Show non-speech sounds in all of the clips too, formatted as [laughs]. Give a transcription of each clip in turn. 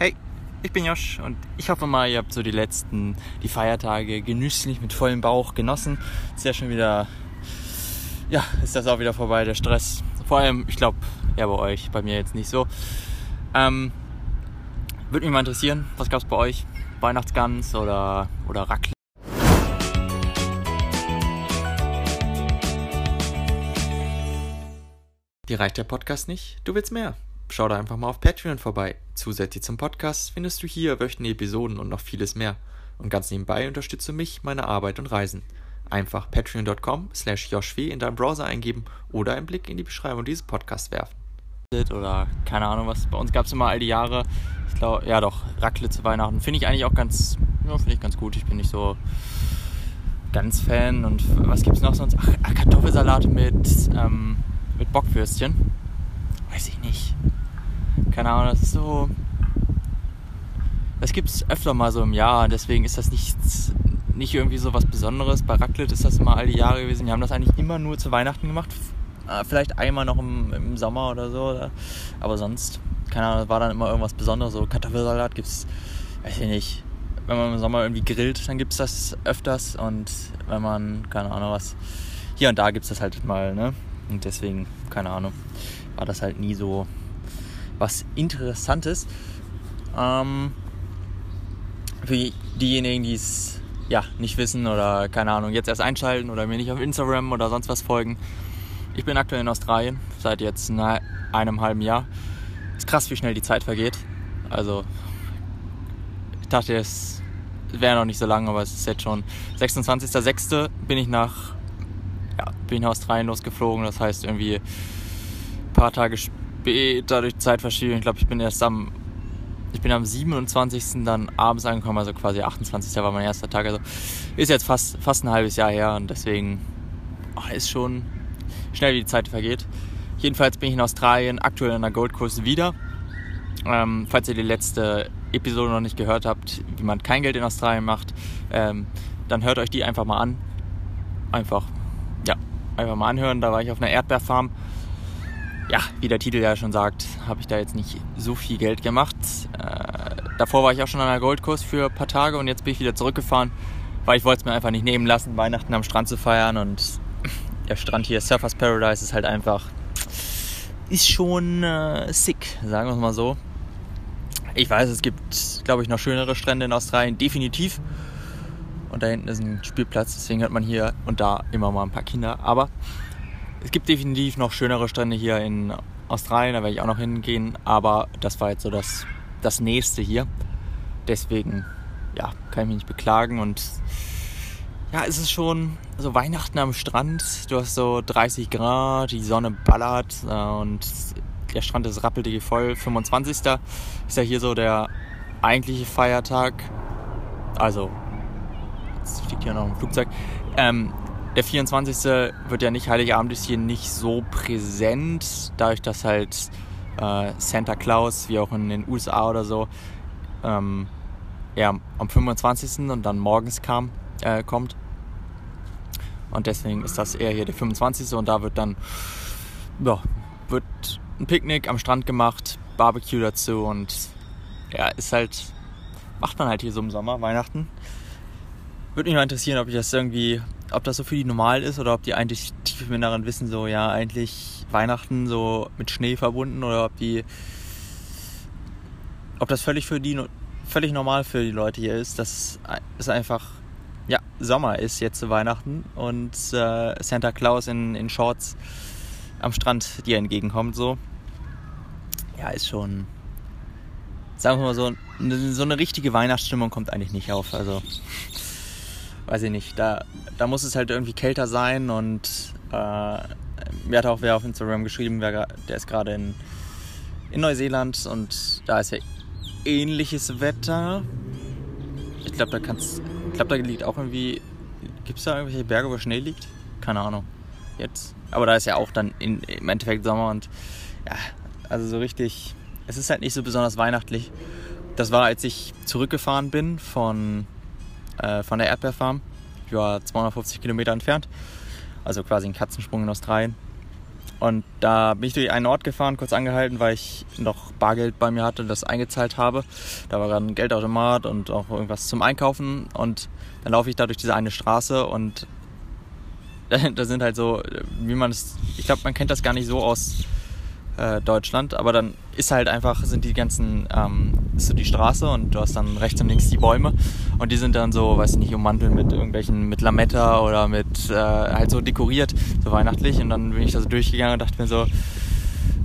Hey, ich bin Josh und ich hoffe mal, ihr habt so die letzten, die Feiertage genüsslich mit vollem Bauch genossen. Ist ja schon wieder, ja, ist das auch wieder vorbei, der Stress. Vor allem, ich glaube, ja, bei euch, bei mir jetzt nicht so. Ähm, Würde mich mal interessieren, was gab es bei euch? Weihnachtsgans oder, oder Raclette? Dir reicht der Podcast nicht? Du willst mehr? Schau da einfach mal auf Patreon vorbei. Zusätzlich zum Podcast findest du hier wöchentliche Episoden und noch vieles mehr. Und ganz nebenbei unterstütze mich, meine Arbeit und Reisen. Einfach patreon.com slash in deinem Browser eingeben oder einen Blick in die Beschreibung dieses Podcasts werfen. Oder keine Ahnung was. Bei uns gab es immer all die Jahre, ich glaube, ja doch, Raclette zu Weihnachten. Finde ich eigentlich auch ganz, ja, finde ich ganz gut. Ich bin nicht so ganz Fan. Und was gibt es noch sonst? Ach, Kartoffelsalat mit, ähm, mit Bockwürstchen. Weiß ich nicht. Keine Ahnung, das ist so. Das gibt es öfter mal so im Jahr deswegen ist das nicht, nicht irgendwie so was Besonderes. Bei Raclette ist das immer all die Jahre gewesen. Wir haben das eigentlich immer nur zu Weihnachten gemacht. Äh, vielleicht einmal noch im, im Sommer oder so. Oder? Aber sonst, keine Ahnung, war dann immer irgendwas Besonderes. So Kartoffelsalat gibt es, weiß ich nicht. Wenn man im Sommer irgendwie grillt, dann gibt es das öfters. Und wenn man, keine Ahnung was, hier und da gibt es das halt mal. Ne? Und deswegen, keine Ahnung, war das halt nie so was Interessantes. Ähm, für diejenigen, die es ja, nicht wissen oder keine Ahnung, jetzt erst einschalten oder mir nicht auf Instagram oder sonst was folgen. Ich bin aktuell in Australien, seit jetzt einem halben Jahr. Ist krass, wie schnell die Zeit vergeht. Also, ich dachte, es wäre noch nicht so lange, aber es ist jetzt schon 26.06. bin ich nach, ja, bin Australien losgeflogen. Das heißt irgendwie ein paar Tage später durch Zeitverschiebung. Ich glaube, ich bin erst am ich bin am 27. dann abends angekommen, also quasi 28. war mein erster Tag. Also ist jetzt fast, fast ein halbes Jahr her und deswegen oh, ist schon schnell, wie die Zeit vergeht. Jedenfalls bin ich in Australien, aktuell in der Gold Coast wieder. Ähm, falls ihr die letzte Episode noch nicht gehört habt, wie man kein Geld in Australien macht, ähm, dann hört euch die einfach mal an. Einfach, ja, einfach mal anhören. Da war ich auf einer Erdbeerfarm ja, wie der Titel ja schon sagt, habe ich da jetzt nicht so viel Geld gemacht. Äh, davor war ich auch schon an der Goldkurs für ein paar Tage und jetzt bin ich wieder zurückgefahren, weil ich wollte es mir einfach nicht nehmen lassen, Weihnachten am Strand zu feiern und der Strand hier, Surfers Paradise, ist halt einfach, ist schon äh, sick, sagen wir es mal so. Ich weiß, es gibt, glaube ich, noch schönere Strände in Australien, definitiv. Und da hinten ist ein Spielplatz, deswegen hört man hier und da immer mal ein paar Kinder. Aber es gibt definitiv noch schönere Strände hier in Australien, da werde ich auch noch hingehen, aber das war jetzt so das, das nächste hier. Deswegen, ja, kann ich mich nicht beklagen und ja, es ist schon so Weihnachten am Strand. Du hast so 30 Grad, die Sonne ballert äh, und der Strand ist rappeldicke voll. 25. ist ja hier so der eigentliche Feiertag. Also, jetzt fliegt hier noch ein Flugzeug. Ähm, der 24. wird ja nicht, Heiligabend ist hier nicht so präsent, dadurch, dass halt äh, Santa Claus, wie auch in den USA oder so, ähm, eher am 25. und dann morgens kam, äh, kommt. Und deswegen ist das eher hier der 25. und da wird dann, ja, wird ein Picknick am Strand gemacht, Barbecue dazu und ja, ist halt, macht man halt hier so im Sommer, Weihnachten. Würde mich mal interessieren, ob ich das irgendwie ob das so für die normal ist oder ob die eigentlich tief im Inneren wissen, so ja, eigentlich Weihnachten so mit Schnee verbunden oder ob die, ob das völlig für die, völlig normal für die Leute hier ist, dass es einfach, ja, Sommer ist jetzt zu Weihnachten und äh, Santa Claus in, in Shorts am Strand dir entgegenkommt, so. Ja, ist schon, sagen wir mal so, so eine richtige Weihnachtsstimmung kommt eigentlich nicht auf, also weiß ich nicht, da, da muss es halt irgendwie kälter sein und äh, mir hat auch wer auf Instagram geschrieben, wer, der ist gerade in, in Neuseeland und da ist ja ähnliches Wetter. Ich glaube, da kannst, ich glaube, da liegt auch irgendwie, gibt es da irgendwelche Berge, wo Schnee liegt? Keine Ahnung. Jetzt. Aber da ist ja auch dann in, im Endeffekt Sommer und ja, also so richtig, es ist halt nicht so besonders weihnachtlich. Das war, als ich zurückgefahren bin von äh, von der Erdbeerfarm. Ich war 250 Kilometer entfernt, also quasi ein Katzensprung in Australien. Und da bin ich durch einen Ort gefahren, kurz angehalten, weil ich noch Bargeld bei mir hatte, das eingezahlt habe. Da war gerade ein Geldautomat und auch irgendwas zum Einkaufen. Und dann laufe ich da durch diese eine Straße und [laughs] da sind halt so, wie man es, ich glaube, man kennt das gar nicht so aus äh, Deutschland, aber dann ist halt einfach, sind die ganzen, ähm, ist so die Straße und du hast dann rechts und links die Bäume und die sind dann so, weiß ich nicht, ummantelt mit irgendwelchen, mit Lametta oder mit, äh, halt so dekoriert, so weihnachtlich und dann bin ich da so durchgegangen und dachte mir so,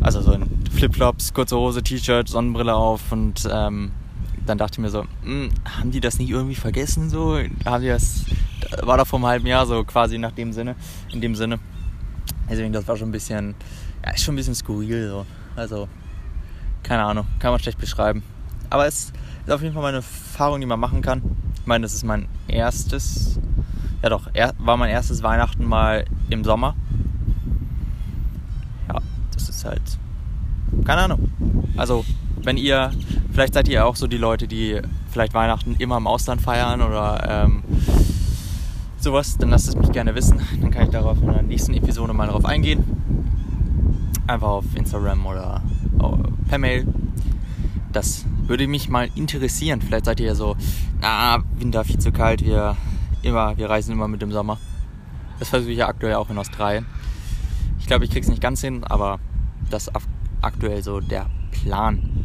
also so in Flipflops, kurze Hose, T-Shirt, Sonnenbrille auf und ähm, dann dachte ich mir so, hm, haben die das nicht irgendwie vergessen so? Haben die das, war doch vor einem halben Jahr so quasi nach dem Sinne, in dem Sinne. Deswegen, das war schon ein bisschen, ja, ist schon ein bisschen skurril so. Also, keine Ahnung, kann man schlecht beschreiben. Aber es ist auf jeden Fall meine Erfahrung, die man machen kann. Ich meine, das ist mein erstes, ja doch, war mein erstes Weihnachten mal im Sommer. Ja, das ist halt, keine Ahnung. Also, wenn ihr, vielleicht seid ihr auch so die Leute, die vielleicht Weihnachten immer im Ausland feiern oder ähm, sowas, dann lasst es mich gerne wissen. Dann kann ich darauf in der nächsten Episode mal darauf eingehen. Einfach auf Instagram oder per Mail. Das würde mich mal interessieren. Vielleicht seid ihr ja so, na, Winter viel zu kalt, wir immer, wir reisen immer mit dem Sommer. Das versuche ich ja aktuell auch in Australien. Ich glaube, ich krieg's nicht ganz hin, aber das ist aktuell so der Plan.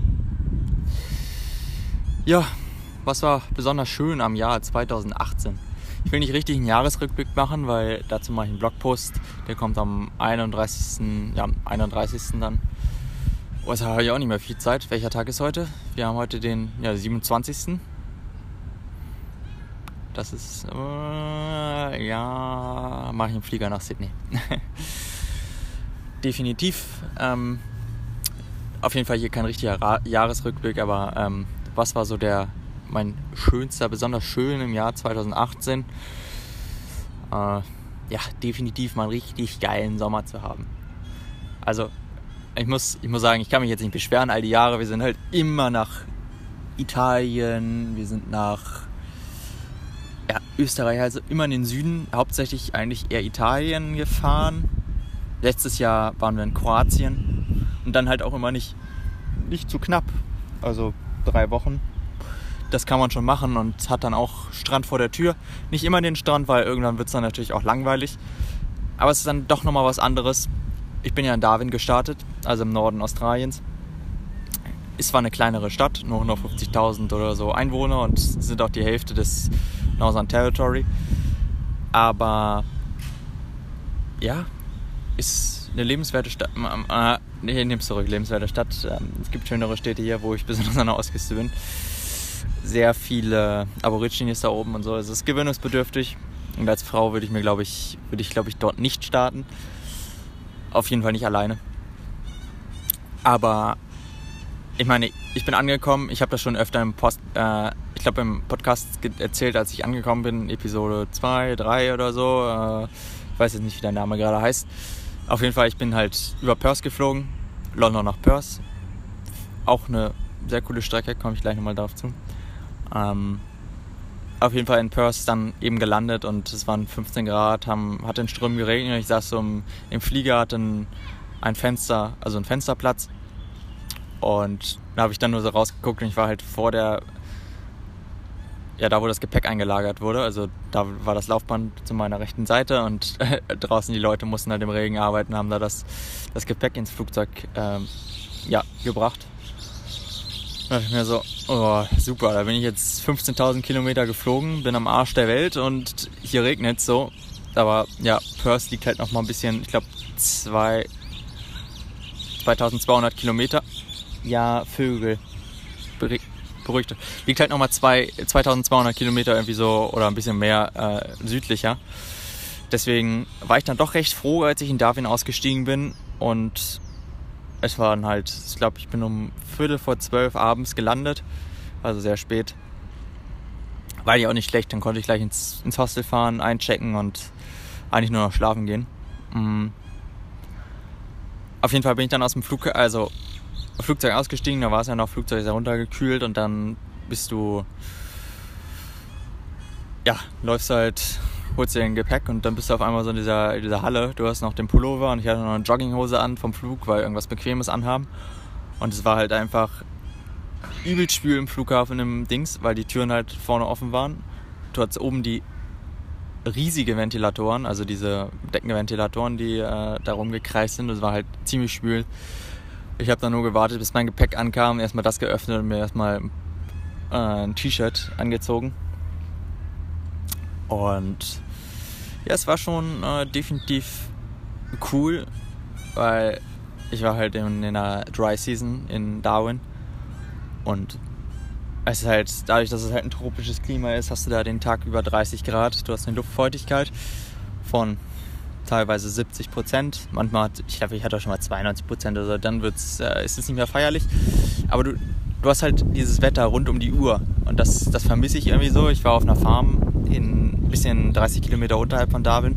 Ja, was war besonders schön am Jahr 2018? Ich will nicht richtig einen Jahresrückblick machen, weil dazu mache ich einen Blogpost. Der kommt am 31. Ja, am 31. dann. Oh, habe ich auch nicht mehr viel Zeit. Welcher Tag ist heute? Wir haben heute den ja, 27. Das ist. Äh, ja. Mache ich einen Flieger nach Sydney. [laughs] Definitiv. Ähm, auf jeden Fall hier kein richtiger Ra Jahresrückblick, aber ähm, was war so der mein schönster, besonders schön im Jahr 2018. Äh, ja, definitiv mal einen richtig geilen Sommer zu haben. Also, ich muss, ich muss sagen, ich kann mich jetzt nicht beschweren, all die Jahre. Wir sind halt immer nach Italien, wir sind nach ja, Österreich, also immer in den Süden, hauptsächlich eigentlich eher Italien gefahren. Letztes Jahr waren wir in Kroatien und dann halt auch immer nicht, nicht zu knapp. Also drei Wochen das kann man schon machen und hat dann auch Strand vor der Tür. Nicht immer den Strand, weil irgendwann wird es dann natürlich auch langweilig. Aber es ist dann doch nochmal was anderes. Ich bin ja in Darwin gestartet, also im Norden Australiens. Ist zwar eine kleinere Stadt, nur 150.000 oder so Einwohner und sind auch die Hälfte des Northern Territory. Aber ja, ist eine lebenswerte Stadt. Äh, nee, nehm's zurück, lebenswerte Stadt. Ähm, es gibt schönere Städte hier, wo ich besonders an der Ostküste bin sehr viele Aborigines da oben und so. Also es ist gewöhnungsbedürftig. Und als Frau würde ich mir, glaube ich, würde ich, glaube ich, dort nicht starten. Auf jeden Fall nicht alleine. Aber ich meine, ich bin angekommen. Ich habe das schon öfter im Post, äh, ich glaube im Podcast erzählt, als ich angekommen bin, Episode 2, 3 oder so. Äh, ich weiß jetzt nicht, wie der Name gerade heißt. Auf jeden Fall, ich bin halt über Perth geflogen, London nach Perth. Auch eine sehr coole Strecke, komme ich gleich nochmal darauf zu. Ähm, auf jeden Fall in Perth dann eben gelandet und es waren 15 Grad, haben, hat in Strömen geregnet. Ich saß so im, im Flieger, hatte ein, ein Fenster, also ein Fensterplatz. Und da habe ich dann nur so rausgeguckt und ich war halt vor der, ja, da wo das Gepäck eingelagert wurde. Also da war das Laufband zu meiner rechten Seite und [laughs] draußen die Leute mussten halt im Regen arbeiten, haben da das, das Gepäck ins Flugzeug ähm, ja, gebracht. Da dachte ich mir so, oh, super, da bin ich jetzt 15.000 Kilometer geflogen, bin am Arsch der Welt und hier regnet so. Aber ja, Perth liegt halt noch mal ein bisschen, ich glaube, 2200 Kilometer. Ja, Vögel. Beruhigt. Liegt halt noch mal 2200 Kilometer irgendwie so oder ein bisschen mehr äh, südlicher. Deswegen war ich dann doch recht froh, als ich in Darwin ausgestiegen bin und es waren halt, ich glaube, ich bin um Viertel vor zwölf abends gelandet, also sehr spät. War ja auch nicht schlecht, dann konnte ich gleich ins, ins Hostel fahren, einchecken und eigentlich nur noch schlafen gehen. Mhm. Auf jeden Fall bin ich dann aus dem Flug, also Flugzeug ausgestiegen, da war es ja noch, Flugzeug ja runtergekühlt und dann bist du, ja, läufst halt holst dir ein Gepäck und dann bist du auf einmal so in dieser, dieser Halle. Du hast noch den Pullover und ich hatte noch eine Jogginghose an vom Flug, weil irgendwas Bequemes anhaben. Und es war halt einfach übelst spül im Flughafen im Dings, weil die Türen halt vorne offen waren. Du hattest oben die riesige Ventilatoren, also diese Deckenventilatoren, die äh, da rumgekreist sind. Das war halt ziemlich schwül. Ich habe dann nur gewartet, bis mein Gepäck ankam, erstmal das geöffnet und mir erstmal äh, ein T-Shirt angezogen. Und ja, es war schon äh, definitiv cool, weil ich war halt in, in einer Dry Season in Darwin und es ist halt, dadurch, dass es halt ein tropisches Klima ist, hast du da den Tag über 30 Grad. Du hast eine Luftfeuchtigkeit von teilweise 70 Prozent. Manchmal, hat, ich glaube, ich hatte auch schon mal 92 Prozent oder so. Dann wird's, äh, ist es nicht mehr feierlich. Aber du, du hast halt dieses Wetter rund um die Uhr. Und das, das vermisse ich irgendwie so. Ich war auf einer Farm in bisschen 30 Kilometer unterhalb von Darwin.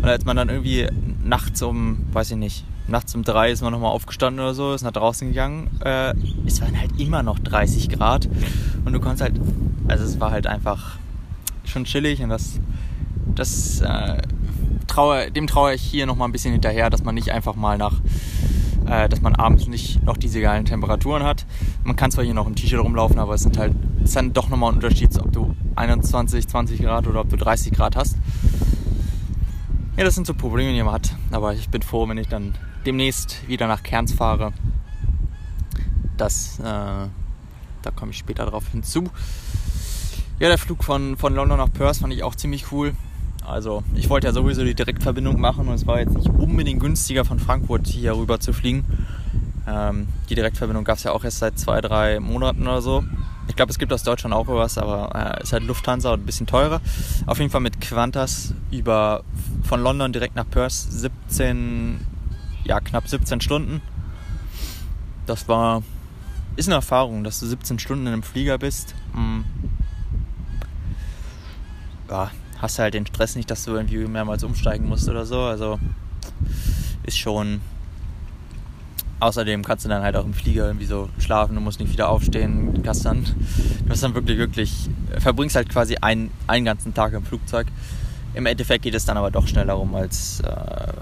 Und als man dann irgendwie nachts um, weiß ich nicht, nachts um drei ist man nochmal aufgestanden oder so, ist nach draußen gegangen. Äh, es waren halt immer noch 30 Grad und du konntest halt, also es war halt einfach schon chillig und das, das äh, traue, dem traue ich hier nochmal ein bisschen hinterher, dass man nicht einfach mal nach, äh, dass man abends nicht noch diese geilen Temperaturen hat. Man kann zwar hier noch im T-Shirt rumlaufen, aber es sind halt, ist dann doch nochmal ein Unterschied, ob du 21, 20 Grad oder ob du 30 Grad hast. Ja, das sind so Probleme, die man hat. Aber ich bin froh, wenn ich dann demnächst wieder nach Kerns fahre. Das, äh, da komme ich später drauf hinzu. Ja, der Flug von, von London nach Perth fand ich auch ziemlich cool. Also ich wollte ja sowieso die Direktverbindung machen und es war jetzt nicht unbedingt günstiger von Frankfurt hier rüber zu fliegen. Ähm, die Direktverbindung gab es ja auch erst seit zwei, drei Monaten oder so. Ich glaube, es gibt aus Deutschland auch was, aber äh, ist halt Lufthansa und ein bisschen teurer. Auf jeden Fall mit Qantas über von London direkt nach Perth 17 ja, knapp 17 Stunden. Das war, ist eine Erfahrung, dass du 17 Stunden in einem Flieger bist. Hm. Ja, hast halt den Stress nicht, dass du irgendwie mehrmals umsteigen musst oder so. Also ist schon. Außerdem kannst du dann halt auch im Flieger irgendwie so schlafen, du musst nicht wieder aufstehen. Du hast dann, du hast dann wirklich, wirklich, verbringst halt quasi einen, einen ganzen Tag im Flugzeug. Im Endeffekt geht es dann aber doch schneller rum als, äh,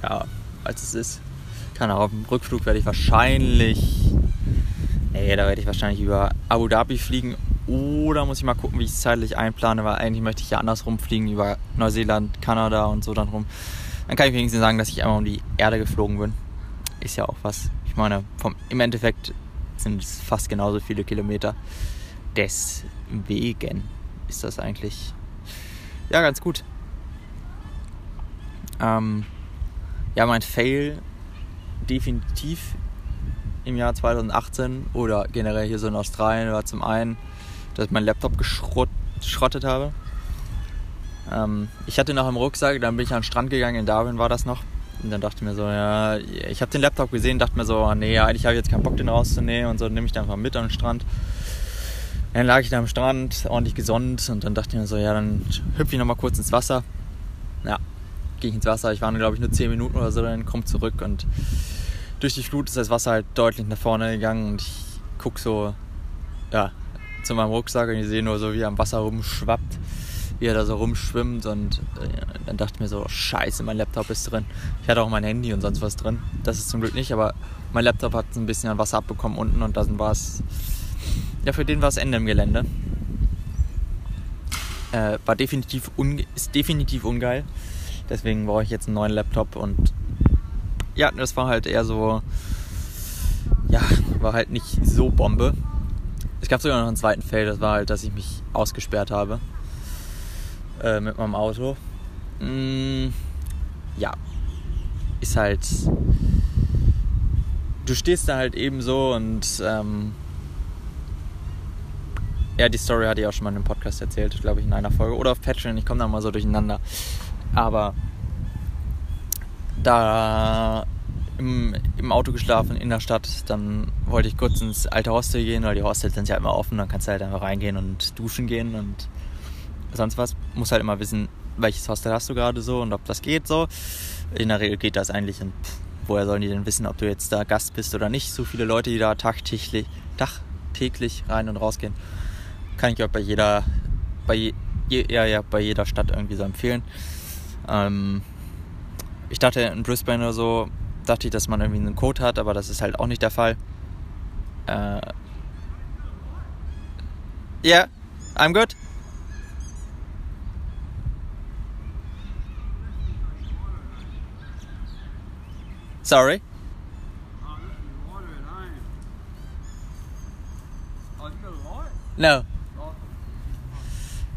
ja, als es ist. Keine Ahnung, auf dem Rückflug werde ich wahrscheinlich. Nee, da werde ich wahrscheinlich über Abu Dhabi fliegen. Oder muss ich mal gucken, wie ich es zeitlich einplane, weil eigentlich möchte ich ja andersrum fliegen, über Neuseeland, Kanada und so dann rum. Dann kann ich wenigstens sagen, dass ich einmal um die Erde geflogen bin. Ist ja auch was. Ich meine, vom, im Endeffekt sind es fast genauso viele Kilometer. Deswegen ist das eigentlich ja ganz gut. Ähm, ja, mein Fail definitiv im Jahr 2018 oder generell hier so in Australien war zum einen, dass ich meinen Laptop geschrottet habe. Ähm, ich hatte noch im Rucksack, dann bin ich an den Strand gegangen, in Darwin war das noch. Und dann dachte ich mir so, ja, ich habe den Laptop gesehen, dachte mir so, nee, eigentlich habe ich jetzt keinen Bock, den rauszunehmen und so, nehme ich den einfach mit an den Strand. Dann lag ich da am Strand, ordentlich gesonnt und dann dachte ich mir so, ja, dann hüpfe ich nochmal kurz ins Wasser. Ja, gehe ich ins Wasser. Ich war glaube ich nur 10 Minuten oder so, dann komme zurück und durch die Flut ist das Wasser halt deutlich nach vorne gegangen und ich gucke so ja, zu meinem Rucksack und ich sehe nur so, wie er am Wasser rumschwappt, wie er da so rumschwimmt und äh, dann dachte ich mir so, scheiße, mein Laptop ist drin. Ich hatte auch mein Handy und sonst was drin. Das ist zum Glück nicht, aber mein Laptop hat ein bisschen an Wasser abbekommen unten und dann war es, ja, für den war es Ende im Gelände. Äh, war definitiv ist definitiv ungeil. Deswegen brauche ich jetzt einen neuen Laptop und ja, das war halt eher so, ja, war halt nicht so Bombe. Es gab sogar noch einen zweiten Fail, das war halt, dass ich mich ausgesperrt habe äh, mit meinem Auto. Mm, ja, ist halt, du stehst da halt eben so und ähm, ja, die Story hatte ich auch schon mal in einem Podcast erzählt, glaube ich, in einer Folge. Oder auf Patreon, ich komme da mal so durcheinander. Aber da im, im, Auto geschlafen in der Stadt, dann wollte ich kurz ins alte Hostel gehen, weil die Hostels sind ja immer offen, dann kannst du halt einfach reingehen und duschen gehen und sonst was. Muss halt immer wissen, welches Hostel hast du gerade so und ob das geht so. In der Regel geht das eigentlich und woher sollen die denn wissen, ob du jetzt da Gast bist oder nicht? So viele Leute, die da tagtäglich, tagtäglich rein und rausgehen. Kann ich auch bei jeder, bei je, ja, ja bei jeder Stadt irgendwie so empfehlen. Ähm, ich dachte in Brisbane oder so, dachte ich, dass man irgendwie einen Code hat, aber das ist halt auch nicht der Fall. Äh, yeah, I'm good. Sorry. No.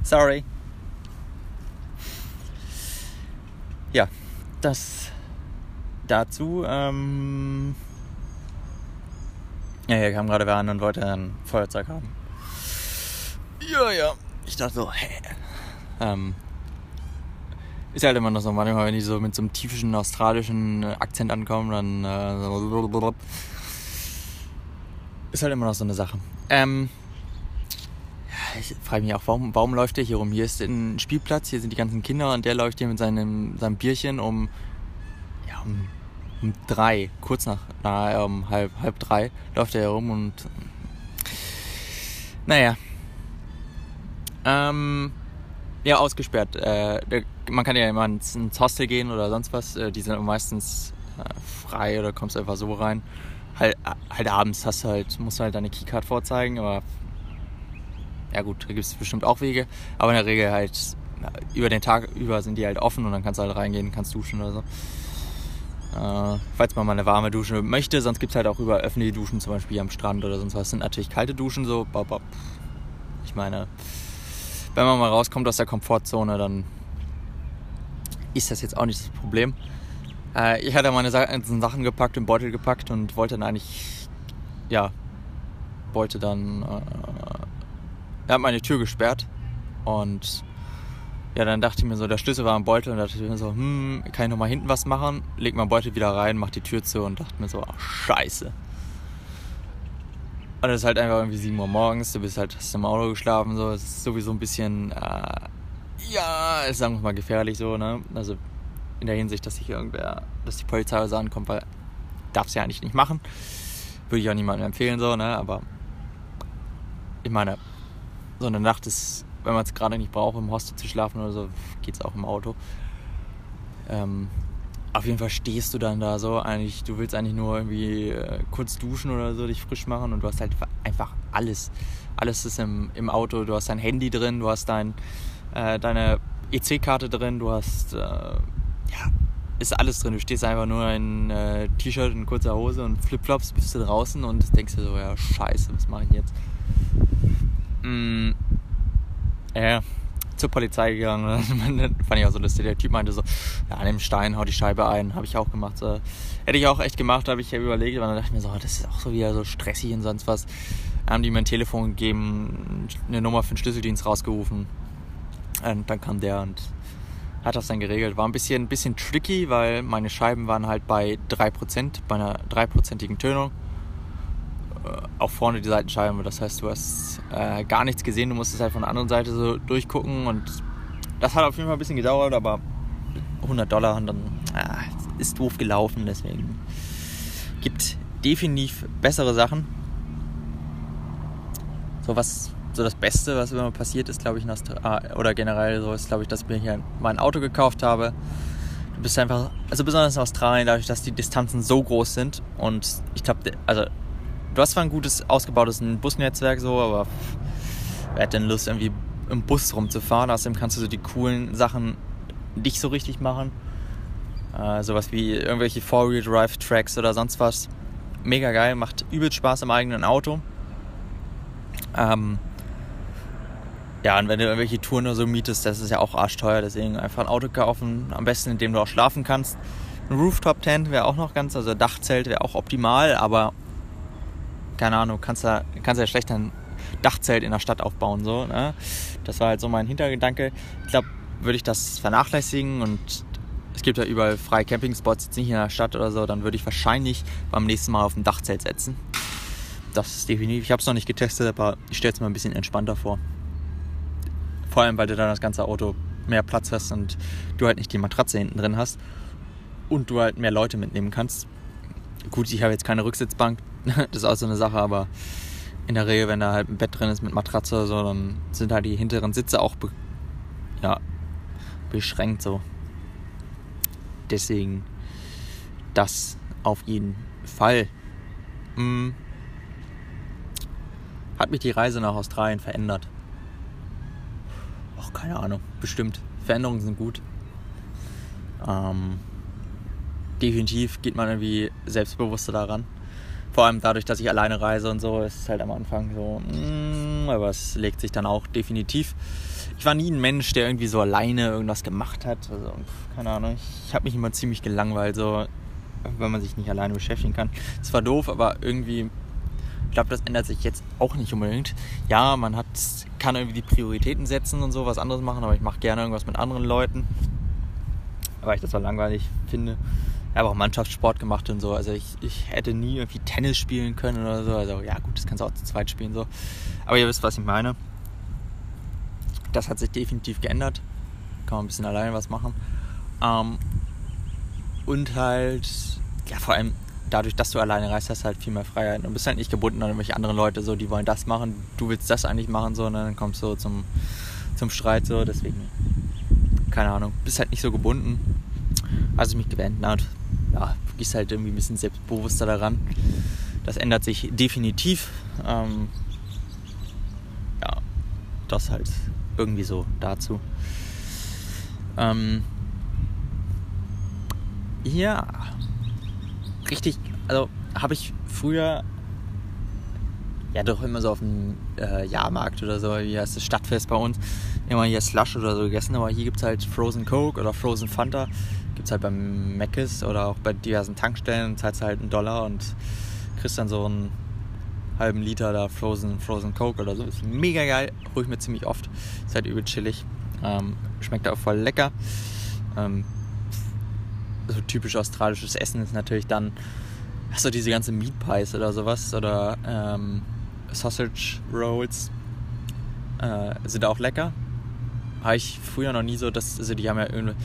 Sorry. Ja, das dazu. Ähm ja, hier kam gerade wer an und wollte ein Feuerzeug haben. Ja, ja. Ich dachte so, hä? Ähm, ist halt immer noch so, manchmal, wenn die so mit so einem typischen australischen Akzent ankommen, dann äh, ist halt immer noch so eine Sache. Ähm, ich frage mich auch, warum, warum läuft der hier rum? Hier ist ein Spielplatz, hier sind die ganzen Kinder und der läuft hier mit seinem, seinem Bierchen um, ja, um, um drei, kurz nach, na, um halb, halb drei läuft er hier rum und naja. Ähm, ja, ausgesperrt. Äh, man kann ja immer ins, ins, Hostel gehen oder sonst was. Äh, die sind meistens äh, frei oder kommst einfach so rein. Halt, halt abends hast du halt, musst du halt deine Keycard vorzeigen, aber ja gut, da gibt es bestimmt auch Wege, aber in der Regel halt über den Tag über sind die halt offen und dann kannst du halt reingehen, kannst duschen oder so. Äh, falls man mal eine warme Dusche möchte, sonst gibt es halt auch über öffentliche Duschen, zum Beispiel am Strand oder sonst was. Das sind natürlich kalte Duschen so. Ich meine, wenn man mal rauskommt aus der Komfortzone, dann ist das jetzt auch nicht das Problem. Äh, ich hatte meine Sachen gepackt, im Beutel gepackt und wollte dann eigentlich, ja, wollte dann äh, er hat meine Tür gesperrt und ja, dann dachte ich mir so, der Schlüssel war im Beutel und dachte ich mir so, hm, kann ich noch mal hinten was machen? Leg meinen Beutel wieder rein, mach die Tür zu und dachte mir so, ach, scheiße. Und es ist halt einfach irgendwie 7 Uhr morgens, du bist halt, hast im Auto geschlafen, so, es ist sowieso ein bisschen, äh, ja, ist sagen wir mal gefährlich so, ne? Also in der Hinsicht, dass sich irgendwer, dass die Polizei so ankommt, weil darf es ja eigentlich nicht machen. Würde ich auch niemandem empfehlen, so, ne? Aber ich meine, so eine Nacht ist, wenn man es gerade nicht braucht, im Hostel zu schlafen oder so, geht es auch im Auto. Ähm, auf jeden Fall stehst du dann da so, eigentlich, du willst eigentlich nur irgendwie äh, kurz duschen oder so, dich frisch machen und du hast halt einfach alles. Alles ist im, im Auto, du hast dein Handy drin, du hast dein, äh, deine EC-Karte drin, du hast, äh, ja, ist alles drin. Du stehst einfach nur in äh, T-Shirt und kurzer Hose und Flipflops, bist du draußen und denkst dir so, ja, scheiße, was mache ich jetzt? Mm, ja, zur Polizei gegangen. [laughs] fand ich auch so lustig. Der Typ meinte so, ja, an dem Stein hau die Scheibe ein. Habe ich auch gemacht. So. Hätte ich auch echt gemacht, habe ich ja überlegt. Aber dann dachte ich mir so, das ist auch so wieder so stressig und sonst was. Dann haben die mir ein Telefon gegeben, eine Nummer für den Schlüsseldienst rausgerufen. Und dann kam der und hat das dann geregelt. War ein bisschen, ein bisschen tricky, weil meine Scheiben waren halt bei 3%, bei einer 3%igen Tönung. Äh, auch vorne die Seitenscheiben. Das heißt, du hast äh, gar nichts gesehen, du musstest halt von der anderen Seite so durchgucken und das hat auf jeden Fall ein bisschen gedauert, aber 100 Dollar und dann äh, ist doof gelaufen, deswegen gibt definitiv bessere Sachen. So was, so das Beste, was immer passiert ist, glaube ich, in Australien, oder generell so ist, glaube ich, dass ich mir hier mein Auto gekauft habe. Du bist einfach, also besonders in Australien, dadurch, dass die Distanzen so groß sind und ich glaube, also Du hast zwar ein gutes, ausgebautes Busnetzwerk so, aber wer hat denn Lust, irgendwie im Bus rumzufahren? Außerdem kannst du so die coolen Sachen nicht so richtig machen. Äh, sowas wie irgendwelche Four-Wheel-Drive-Tracks oder sonst was. Mega geil, macht übel Spaß im eigenen Auto. Ähm, ja, und wenn du irgendwelche Touren oder so mietest, das ist ja auch arschteuer, deswegen einfach ein Auto kaufen, am besten in dem du auch schlafen kannst. Ein Rooftop-Tent wäre auch noch ganz, also Dachzelt wäre auch optimal, aber keine Ahnung, kannst du kannst ja schlecht ein Dachzelt in der Stadt aufbauen. So, ne? Das war halt so mein Hintergedanke. Ich glaube, würde ich das vernachlässigen und es gibt ja überall freie Campingspots, jetzt nicht in der Stadt oder so, dann würde ich wahrscheinlich beim nächsten Mal auf ein Dachzelt setzen. Das ist definitiv. Ich habe es noch nicht getestet, aber ich stelle es mir ein bisschen entspannter vor. Vor allem, weil du dann das ganze Auto mehr Platz hast und du halt nicht die Matratze hinten drin hast und du halt mehr Leute mitnehmen kannst. Gut, ich habe jetzt keine Rücksitzbank, [laughs] das ist auch so eine Sache, aber in der Regel, wenn da halt ein Bett drin ist mit Matratze oder so, dann sind halt die hinteren Sitze auch ja, beschränkt so. Deswegen das auf jeden Fall. Hm. Hat mich die Reise nach Australien verändert? Ach, keine Ahnung, bestimmt. Veränderungen sind gut. Ähm, definitiv geht man irgendwie selbstbewusster daran. Vor allem dadurch, dass ich alleine reise und so, ist es halt am Anfang so, mm, aber es legt sich dann auch definitiv. Ich war nie ein Mensch, der irgendwie so alleine irgendwas gemacht hat. Also, keine Ahnung, ich habe mich immer ziemlich gelangweilt, so, wenn man sich nicht alleine beschäftigen kann. Es war doof, aber irgendwie, ich glaube, das ändert sich jetzt auch nicht unbedingt. Ja, man hat, kann irgendwie die Prioritäten setzen und so, was anderes machen, aber ich mache gerne irgendwas mit anderen Leuten, weil ich das so langweilig finde habe auch Mannschaftssport gemacht und so. Also ich, ich hätte nie irgendwie Tennis spielen können oder so. Also ja gut, das kannst du auch zu zweit spielen so. Aber ihr wisst, was ich meine. Das hat sich definitiv geändert. Kann man ein bisschen alleine was machen. Ähm, und halt, ja vor allem dadurch, dass du alleine reist, hast du halt viel mehr Freiheit und bist halt nicht gebunden an irgendwelche anderen Leute, so die wollen das machen, du willst das eigentlich machen, so, und dann kommst du zum, zum Streit, so, deswegen, keine Ahnung, bist halt nicht so gebunden. Als ich mich habe, ja, gehst halt irgendwie ein bisschen selbstbewusster daran. Das ändert sich definitiv. Ähm, ja, das halt irgendwie so dazu. Ähm, ja, richtig, also habe ich früher ja doch immer so auf dem äh, Jahrmarkt oder so, wie heißt das Stadtfest bei uns, immer hier Slush oder so gegessen, aber hier gibt es halt Frozen Coke oder Frozen Fanta gibt es halt beim Mc's oder auch bei diversen Tankstellen, zahlst du halt einen Dollar und kriegst dann so einen halben Liter da Frozen, Frozen Coke oder so. Ist mega geil, hole ich mir ziemlich oft. Ist halt übel chillig. Ähm, schmeckt auch voll lecker. Ähm, so typisch australisches Essen ist natürlich dann so diese ganze Meat Pies oder sowas oder ähm, Sausage Rolls äh, sind auch lecker. Habe ich früher noch nie so, dass, also die haben ja irgendwie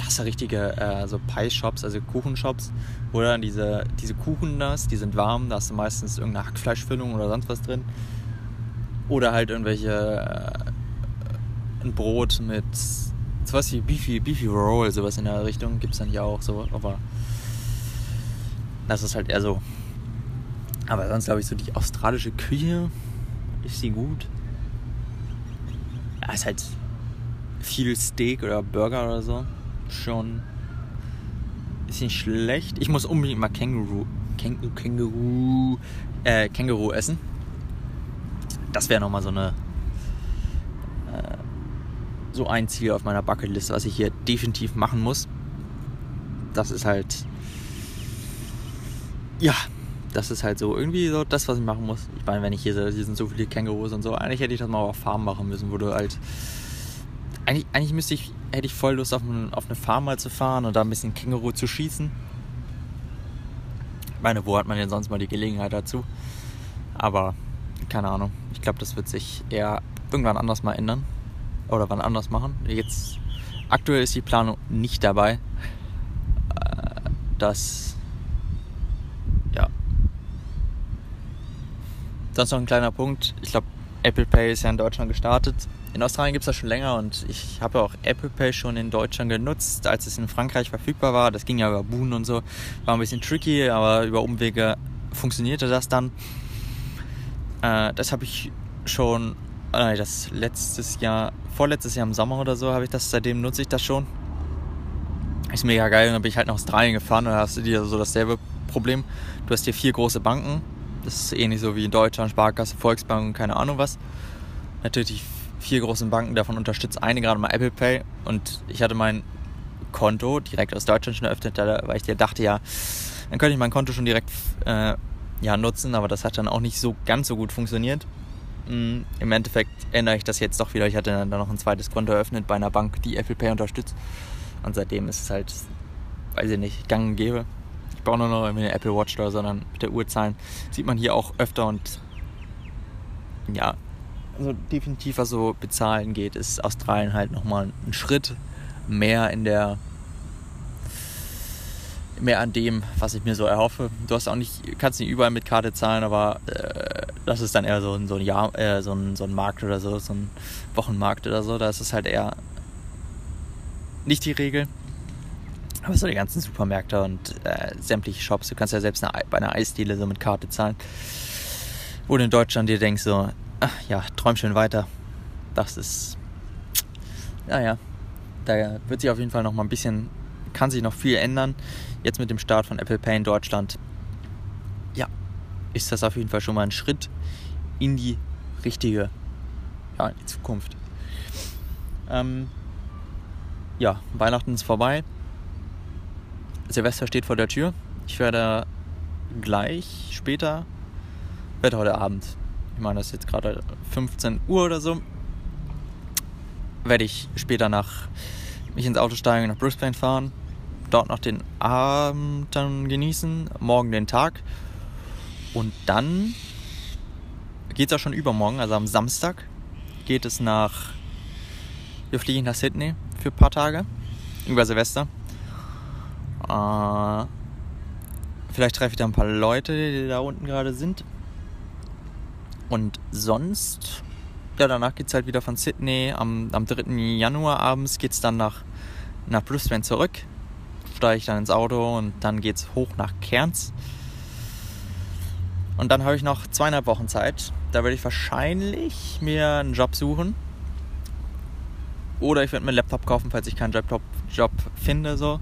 krasse richtige äh, so Pie-Shops, also Kuchenshops, wo dann diese, diese Kuchen das, die sind warm, da hast du meistens irgendeine Hackfleischfüllung oder sonst was drin. Oder halt irgendwelche äh, ein Brot mit sowas wie Beefy, Beefy Roll, sowas in der Richtung gibt es dann ja auch so, aber das ist halt eher so. Aber sonst glaube ich so die australische Küche ist sie gut. Ja, ist halt viel Steak oder Burger oder so schon. Ist nicht schlecht. Ich muss unbedingt mal Känguru. Känguru. Känguru, äh, Känguru essen. Das wäre nochmal so eine. Äh, so ein Ziel auf meiner Bucketliste, was ich hier definitiv machen muss. Das ist halt. Ja, das ist halt so irgendwie so das, was ich machen muss. Ich meine, wenn ich hier, hier sind so viele Kängurus und so, eigentlich hätte ich das mal auf Farm machen müssen, wo du halt eigentlich, eigentlich müsste ich, hätte ich voll Lust auf, ein, auf eine Farm mal zu fahren und da ein bisschen Känguru zu schießen. Ich meine, wo hat man denn sonst mal die Gelegenheit dazu? Aber keine Ahnung. Ich glaube, das wird sich eher irgendwann anders mal ändern. Oder wann anders machen. Jetzt aktuell ist die Planung nicht dabei. Äh, das ja. Sonst noch ein kleiner Punkt. Ich glaube, Apple Pay ist ja in Deutschland gestartet in Australien gibt es das schon länger und ich habe auch Apple Pay schon in Deutschland genutzt, als es in Frankreich verfügbar war. Das ging ja über Boon und so. War ein bisschen tricky, aber über Umwege funktionierte das dann. Äh, das habe ich schon, äh, das letztes Jahr, vorletztes Jahr im Sommer oder so habe ich das, seitdem nutze ich das schon. Ist mega geil und dann bin ich halt nach Australien gefahren und da hast du dir so dasselbe Problem. Du hast hier vier große Banken. Das ist ähnlich so wie in Deutschland, Sparkasse, Volksbank und keine Ahnung was. Natürlich vier großen Banken, davon unterstützt eine gerade mal Apple Pay. Und ich hatte mein Konto direkt aus Deutschland schon eröffnet, weil ich dachte, ja, dann könnte ich mein Konto schon direkt äh, ja, nutzen, aber das hat dann auch nicht so ganz so gut funktioniert. Mhm, Im Endeffekt ändere ich das jetzt doch wieder. Ich hatte dann noch ein zweites Konto eröffnet bei einer Bank, die Apple Pay unterstützt. Und seitdem ist es halt, weiß ich nicht, gang und gäbe. Ich brauche nur noch eine Apple Watch da, sondern mit der Uhr zahlen. Sieht man hier auch öfter und ja, also definitiv was so bezahlen geht, ist Australien halt nochmal ein Schritt mehr in der mehr an dem, was ich mir so erhoffe. Du hast auch nicht, kannst nicht überall mit Karte zahlen, aber äh, das ist dann eher so, so ein Jahr, äh, so ein, so ein Markt oder so, so ein Wochenmarkt oder so. Da ist es halt eher nicht die Regel. Aber so die ganzen Supermärkte und äh, sämtliche Shops, du kannst ja selbst eine, bei einer Eisdiele so mit Karte zahlen. Wo du in Deutschland dir denkst, so, ach, ja, träum schön weiter. Das ist, naja, da wird sich auf jeden Fall noch mal ein bisschen, kann sich noch viel ändern. Jetzt mit dem Start von Apple Pay in Deutschland, ja, ist das auf jeden Fall schon mal ein Schritt in die richtige, ja, in die Zukunft. Ähm, ja, Weihnachten ist vorbei. Silvester steht vor der Tür. Ich werde gleich später, werde heute Abend, ich meine, das ist jetzt gerade 15 Uhr oder so, werde ich später nach mich ins Auto steigen, nach Brisbane fahren, dort noch den Abend dann genießen, morgen den Tag. Und dann geht es auch schon übermorgen, also am Samstag geht es nach, wir fliegen nach Sydney für ein paar Tage über Silvester. Äh, vielleicht treffe ich da ein paar Leute, die da unten gerade sind. Und sonst, ja, danach geht es halt wieder von Sydney. Am, am 3. Januar abends geht es dann nach, nach Brisbane zurück. Steige ich dann ins Auto und dann geht es hoch nach Cairns. Und dann habe ich noch zweieinhalb Wochen Zeit. Da werde ich wahrscheinlich mir einen Job suchen. Oder ich werde mir einen Laptop kaufen, falls ich keinen Job, Job finde. So.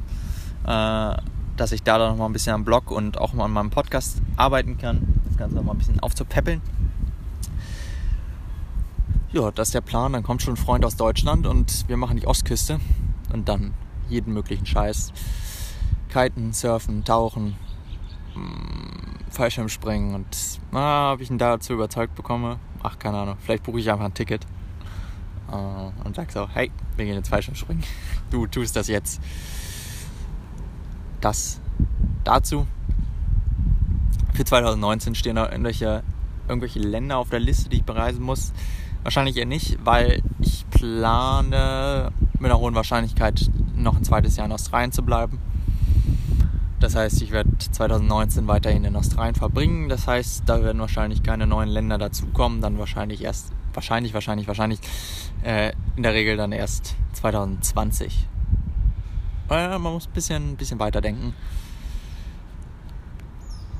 Äh, dass ich da dann noch mal ein bisschen am Blog und auch mal an meinem Podcast arbeiten kann. Das Ganze noch mal ein bisschen aufzupäppeln. Ja, das ist der Plan. Dann kommt schon ein Freund aus Deutschland und wir machen die Ostküste und dann jeden möglichen Scheiß. Kiten, Surfen, Tauchen, mm, Fallschirmspringen und ah, ob ich ihn dazu überzeugt bekomme, ach keine Ahnung, vielleicht buche ich einfach ein Ticket äh, und sag so, hey, wir gehen jetzt Fallschirmspringen. [laughs] Du tust das jetzt das dazu. Für 2019 stehen da irgendwelche, irgendwelche Länder auf der Liste, die ich bereisen muss. Wahrscheinlich eher nicht, weil ich plane mit einer hohen Wahrscheinlichkeit noch ein zweites Jahr in Australien zu bleiben. Das heißt, ich werde 2019 weiterhin in Australien verbringen. Das heißt, da werden wahrscheinlich keine neuen Länder dazukommen. Dann wahrscheinlich erst, wahrscheinlich, wahrscheinlich, wahrscheinlich, äh, in der Regel dann erst 2020 äh, man muss ein bisschen, ein bisschen weiter denken.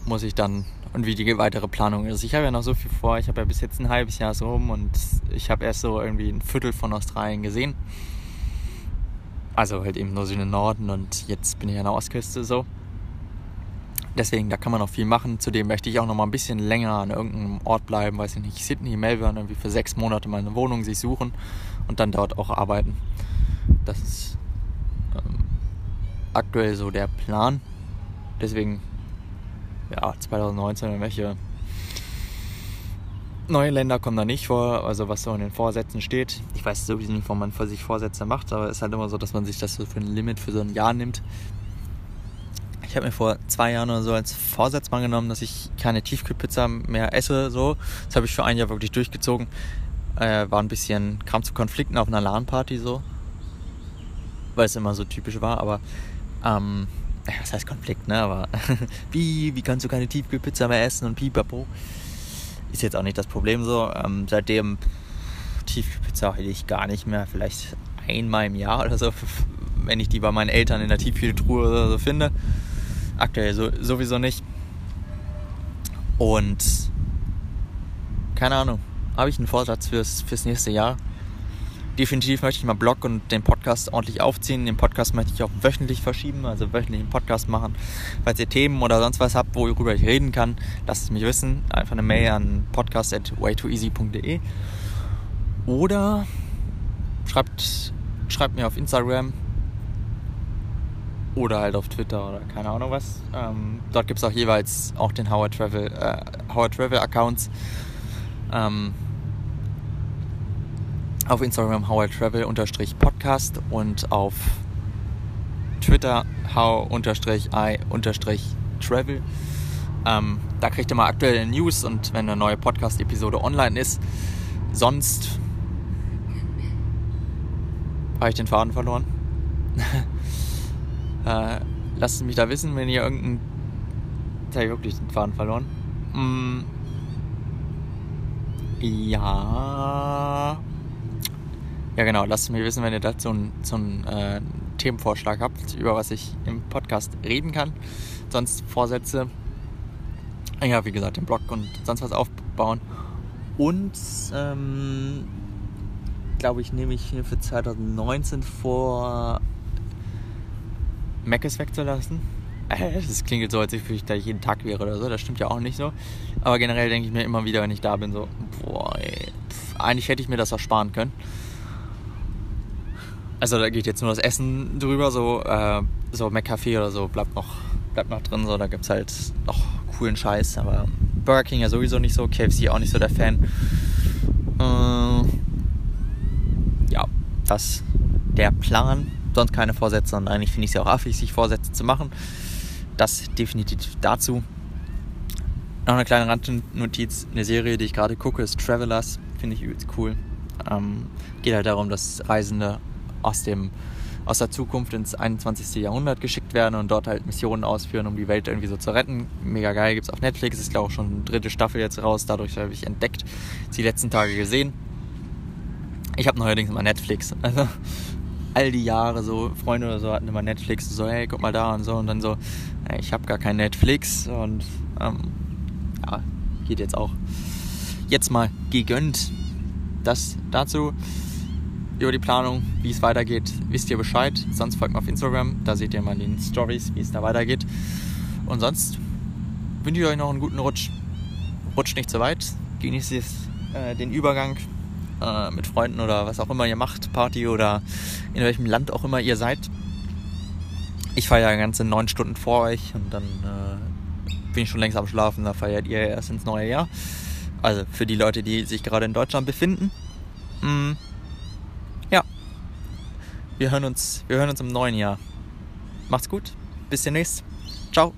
Muss ich dann und wie die weitere Planung ist. Ich habe ja noch so viel vor. Ich habe ja bis jetzt ein halbes Jahr so rum und ich habe erst so irgendwie ein Viertel von Australien gesehen. Also halt eben nur so in den Norden und jetzt bin ich an der Ostküste so. Deswegen, da kann man noch viel machen. Zudem möchte ich auch noch mal ein bisschen länger an irgendeinem Ort bleiben, weiß ich nicht, Sydney, Melbourne, irgendwie für sechs Monate meine Wohnung sich suchen und dann dort auch arbeiten. Das ist ähm, aktuell so der Plan. Deswegen, ja, 2019 welche neue Länder kommen da nicht vor, also was so in den Vorsätzen steht. Ich weiß sowieso nicht, warum man für sich Vorsätze macht, aber es ist halt immer so, dass man sich das so für ein Limit für so ein Jahr nimmt. Ich habe mir vor zwei Jahren oder so als Vorsatz mal genommen, dass ich keine Tiefkühlpizza mehr esse. So, das habe ich für ein Jahr wirklich durchgezogen. Äh, war ein bisschen, kam zu Konflikten auf einer LAN-Party so, weil es immer so typisch war. Aber ähm, [laughs] was heißt Konflikt, ne? Aber [laughs] wie, wie kannst du keine Tiefkühlpizza mehr essen und pipapo? Ist jetzt auch nicht das Problem so. Ähm, seitdem Tiefkühlpizza hätte ich gar nicht mehr. Vielleicht einmal im Jahr oder so, [laughs] wenn ich die bei meinen Eltern in der Tiefkühltruhe oder so finde. Aktuell so, sowieso nicht. Und keine Ahnung, habe ich einen Vorsatz fürs, fürs nächste Jahr definitiv möchte ich mal Blog und den Podcast ordentlich aufziehen. Den Podcast möchte ich auch wöchentlich verschieben, also wöchentlich einen Podcast machen. Falls ihr Themen oder sonst was habt, worüber ich reden kann, lasst es mich wissen. Einfach eine Mail an podcast.waytooeasy.de oder schreibt, schreibt mir auf Instagram oder halt auf Twitter oder keine Ahnung was. Ähm, dort gibt es auch jeweils auch den Howard Travel, äh, Howard Travel Accounts. Ähm, auf Instagram howItravel-podcast und auf Twitter how-i-travel. Ähm, da kriegt ihr mal aktuelle News und wenn eine neue Podcast-Episode online ist. Sonst habe ich den Faden verloren. [laughs] äh, lasst es mich da wissen, wenn ihr irgendeinen. Jetzt habe ich wirklich den Faden verloren. Mm. Ja. Ja, genau. Lasst es mich wissen, wenn ihr dazu einen, so einen äh, Themenvorschlag habt, über was ich im Podcast reden kann. Sonst Vorsätze. Ja, wie gesagt, den Blog und sonst was aufbauen. Und, ähm, glaube ich, nehme ich für 2019 vor, Mac wegzulassen. [laughs] Das klingt so, als if ich da jeden Tag wäre oder so. Das stimmt ja auch nicht so. Aber generell denke ich mir immer wieder, wenn ich da bin, so, boah, ey, pff, eigentlich hätte ich mir das ersparen können. Also da geht jetzt nur das Essen drüber, so, äh, so McCafé oder so bleibt noch, bleibt noch drin, so, da gibt es halt noch coolen Scheiß, aber Burger King ja sowieso nicht so, KFC auch nicht so der Fan. Äh, ja, das der Plan. Sonst keine Vorsätze und eigentlich finde ich es ja auch affig, sich Vorsätze zu machen. Das definitiv dazu. Noch eine kleine Randnotiz, eine Serie, die ich gerade gucke, ist Travelers, finde ich übelst cool. Ähm, geht halt darum, dass Reisende aus, dem, aus der Zukunft ins 21. Jahrhundert geschickt werden und dort halt Missionen ausführen, um die Welt irgendwie so zu retten. Mega geil, gibt es auf Netflix, ist glaube ich schon dritte Staffel jetzt raus, dadurch habe ich entdeckt, die letzten Tage gesehen. Ich habe neuerdings immer Netflix, [laughs] also all die Jahre so, Freunde oder so hatten immer Netflix, so hey, guck mal da und so und dann so, hey, ich habe gar kein Netflix und ähm, ja, geht jetzt auch. Jetzt mal gegönnt. Das dazu über die Planung, wie es weitergeht, wisst ihr Bescheid. Sonst folgt mir auf Instagram, da seht ihr mal in den Stories, wie es da weitergeht. Und sonst wünsche ich euch noch einen guten Rutsch. Rutscht nicht zu weit, genießt äh, den Übergang äh, mit Freunden oder was auch immer ihr macht, Party oder in welchem Land auch immer ihr seid. Ich feiere ganze neun Stunden vor euch und dann äh, bin ich schon längst am Schlafen, da feiert ihr erst ins neue Jahr. Also für die Leute, die sich gerade in Deutschland befinden. Mm, ja. Wir hören uns, wir hören uns im neuen Jahr. Macht's gut. Bis demnächst. Ciao.